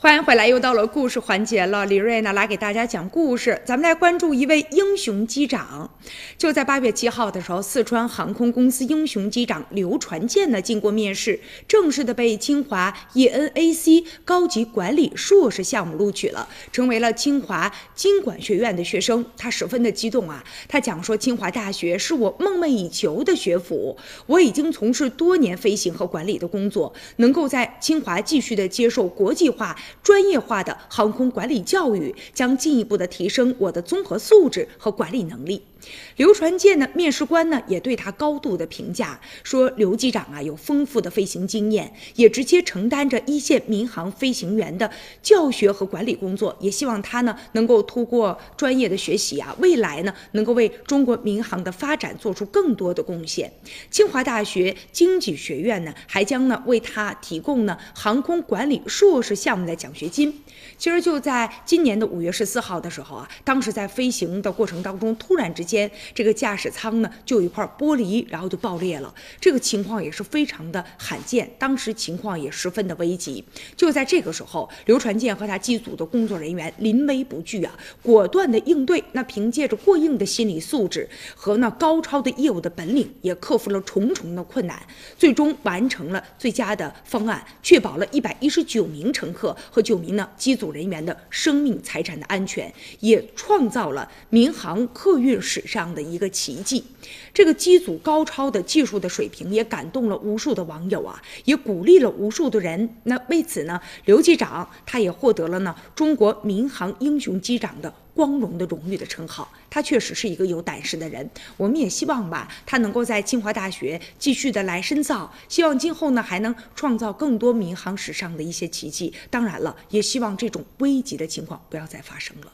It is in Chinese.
欢迎回来，又到了故事环节了。李瑞呢来给大家讲故事，咱们来关注一位英雄机长。就在八月七号的时候，四川航空公司英雄机长刘传健呢经过面试，正式的被清华 ENAC 高级管理硕士项目录取了，成为了清华经管学院的学生。他十分的激动啊！他讲说，清华大学是我梦寐以求的学府，我已经从事多年飞行和管理的工作，能够在清华继续的接受国际化。专业化的航空管理教育将进一步的提升我的综合素质和管理能力。刘传健呢，面试官呢也对他高度的评价，说刘机长啊有丰富的飞行经验，也直接承担着一线民航飞行员的教学和管理工作，也希望他呢能够通过专业的学习啊，未来呢能够为中国民航的发展做出更多的贡献。清华大学经济学院呢还将呢为他提供呢航空管理硕士项目的奖学金。其实就在今年的五月十四号的时候啊，当时在飞行的过程当中，突然之间，这个驾驶舱呢就有一块玻璃，然后就爆裂了。这个情况也是非常的罕见，当时情况也十分的危急。就在这个时候，刘传健和他机组的工作人员临危不惧啊，果断的应对。那凭借着过硬的心理素质和那高超的业务的本领，也克服了重重的困难，最终完成了最佳的方案，确保了一百一十九名乘客和九名呢机组。人员的生命财产的安全，也创造了民航客运史上的一个奇迹。这个机组高超的技术的水平，也感动了无数的网友啊，也鼓励了无数的人。那为此呢，刘机长他也获得了呢中国民航英雄机长的光荣的荣誉的称号。他确实是一个有胆识的人。我们也希望吧，他能够在清华大学继续的来深造，希望今后呢还能创造更多民航史上的一些奇迹。当然了，也希望这种危急的情况不要再发生了。